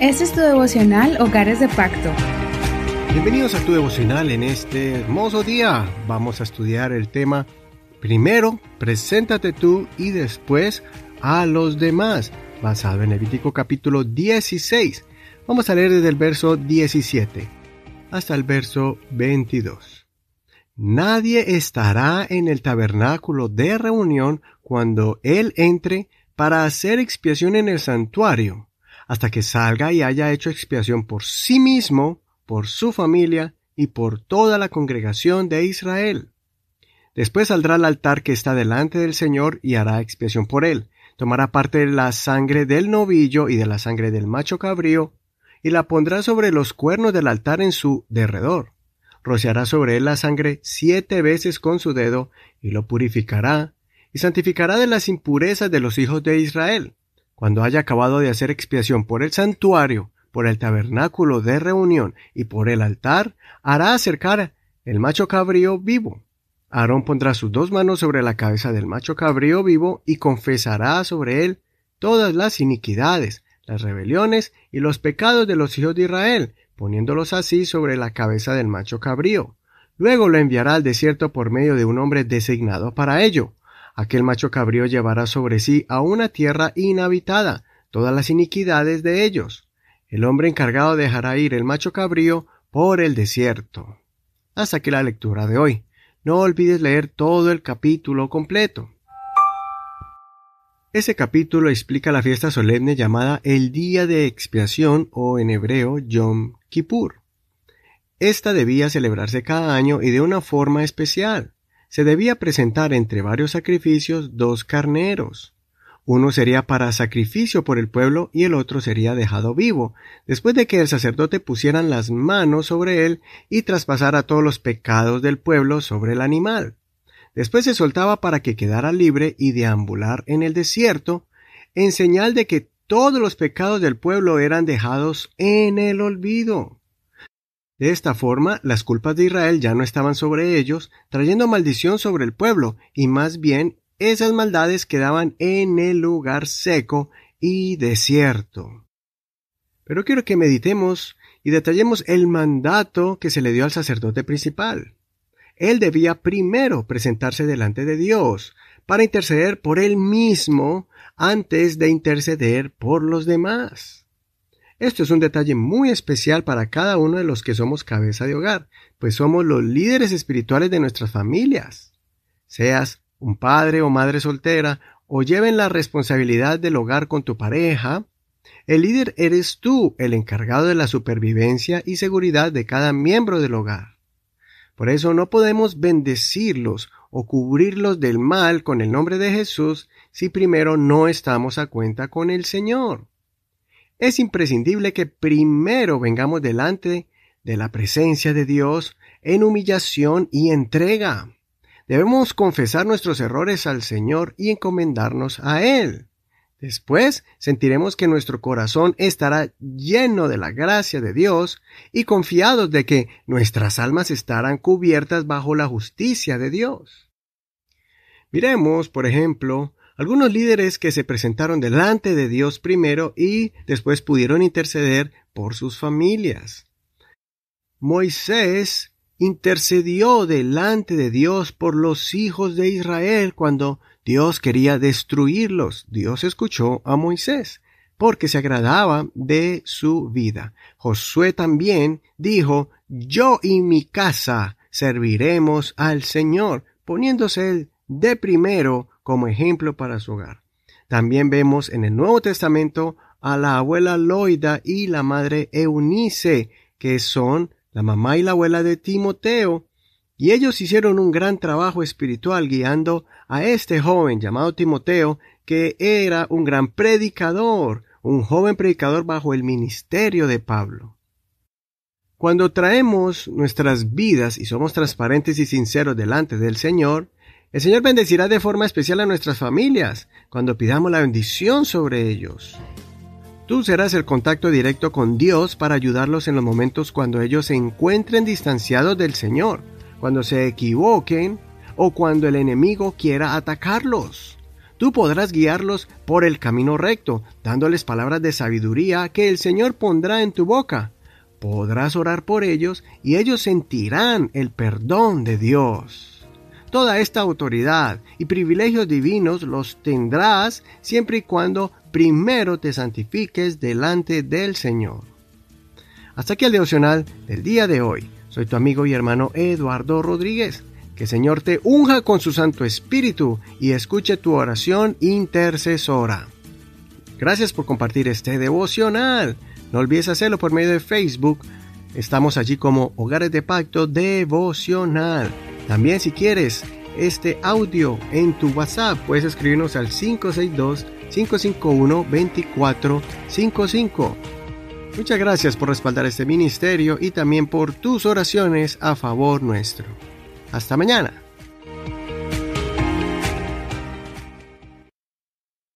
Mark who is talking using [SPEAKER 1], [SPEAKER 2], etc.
[SPEAKER 1] Este es tu devocional Hogares de Pacto.
[SPEAKER 2] Bienvenidos a tu devocional en este hermoso día. Vamos a estudiar el tema primero, preséntate tú y después a los demás, basado en Levítico capítulo 16. Vamos a leer desde el verso 17 hasta el verso 22. Nadie estará en el tabernáculo de reunión cuando él entre para hacer expiación en el santuario hasta que salga y haya hecho expiación por sí mismo, por su familia y por toda la congregación de Israel. Después saldrá al altar que está delante del Señor y hará expiación por él. Tomará parte de la sangre del novillo y de la sangre del macho cabrío, y la pondrá sobre los cuernos del altar en su derredor. Rociará sobre él la sangre siete veces con su dedo, y lo purificará, y santificará de las impurezas de los hijos de Israel. Cuando haya acabado de hacer expiación por el santuario, por el tabernáculo de reunión y por el altar, hará acercar el macho cabrío vivo. Aarón pondrá sus dos manos sobre la cabeza del macho cabrío vivo y confesará sobre él todas las iniquidades, las rebeliones y los pecados de los hijos de Israel, poniéndolos así sobre la cabeza del macho cabrío. Luego lo enviará al desierto por medio de un hombre designado para ello. Aquel macho cabrío llevará sobre sí a una tierra inhabitada todas las iniquidades de ellos. El hombre encargado dejará ir el macho cabrío por el desierto. Hasta aquí la lectura de hoy. No olvides leer todo el capítulo completo. Ese capítulo explica la fiesta solemne llamada el Día de Expiación o en hebreo Yom Kippur. Esta debía celebrarse cada año y de una forma especial se debía presentar entre varios sacrificios dos carneros. Uno sería para sacrificio por el pueblo y el otro sería dejado vivo, después de que el sacerdote pusieran las manos sobre él y traspasara todos los pecados del pueblo sobre el animal. Después se soltaba para que quedara libre y deambular en el desierto, en señal de que todos los pecados del pueblo eran dejados en el olvido. De esta forma, las culpas de Israel ya no estaban sobre ellos, trayendo maldición sobre el pueblo, y más bien esas maldades quedaban en el lugar seco y desierto. Pero quiero que meditemos y detallemos el mandato que se le dio al sacerdote principal. Él debía primero presentarse delante de Dios, para interceder por él mismo antes de interceder por los demás. Esto es un detalle muy especial para cada uno de los que somos cabeza de hogar, pues somos los líderes espirituales de nuestras familias. Seas un padre o madre soltera, o lleven la responsabilidad del hogar con tu pareja, el líder eres tú, el encargado de la supervivencia y seguridad de cada miembro del hogar. Por eso no podemos bendecirlos o cubrirlos del mal con el nombre de Jesús si primero no estamos a cuenta con el Señor es imprescindible que primero vengamos delante de la presencia de Dios en humillación y entrega. Debemos confesar nuestros errores al Señor y encomendarnos a Él. Después sentiremos que nuestro corazón estará lleno de la gracia de Dios y confiados de que nuestras almas estarán cubiertas bajo la justicia de Dios. Miremos, por ejemplo, algunos líderes que se presentaron delante de Dios primero y después pudieron interceder por sus familias. Moisés intercedió delante de Dios por los hijos de Israel cuando Dios quería destruirlos. Dios escuchó a Moisés porque se agradaba de su vida. Josué también dijo, yo y mi casa serviremos al Señor, poniéndose de primero como ejemplo para su hogar. También vemos en el Nuevo Testamento a la abuela Loida y la madre Eunice, que son la mamá y la abuela de Timoteo, y ellos hicieron un gran trabajo espiritual guiando a este joven llamado Timoteo, que era un gran predicador, un joven predicador bajo el ministerio de Pablo. Cuando traemos nuestras vidas y somos transparentes y sinceros delante del Señor, el Señor bendecirá de forma especial a nuestras familias cuando pidamos la bendición sobre ellos. Tú serás el contacto directo con Dios para ayudarlos en los momentos cuando ellos se encuentren distanciados del Señor, cuando se equivoquen o cuando el enemigo quiera atacarlos. Tú podrás guiarlos por el camino recto, dándoles palabras de sabiduría que el Señor pondrá en tu boca. Podrás orar por ellos y ellos sentirán el perdón de Dios. Toda esta autoridad y privilegios divinos los tendrás siempre y cuando primero te santifiques delante del Señor. Hasta aquí el devocional del día de hoy. Soy tu amigo y hermano Eduardo Rodríguez. Que el Señor te unja con su Santo Espíritu y escuche tu oración intercesora. Gracias por compartir este devocional. No olvides hacerlo por medio de Facebook. Estamos allí como Hogares de Pacto Devocional. También si quieres este audio en tu WhatsApp, puedes escribirnos al 562-551-2455. Muchas gracias por respaldar este ministerio y también por tus oraciones a favor nuestro. Hasta mañana.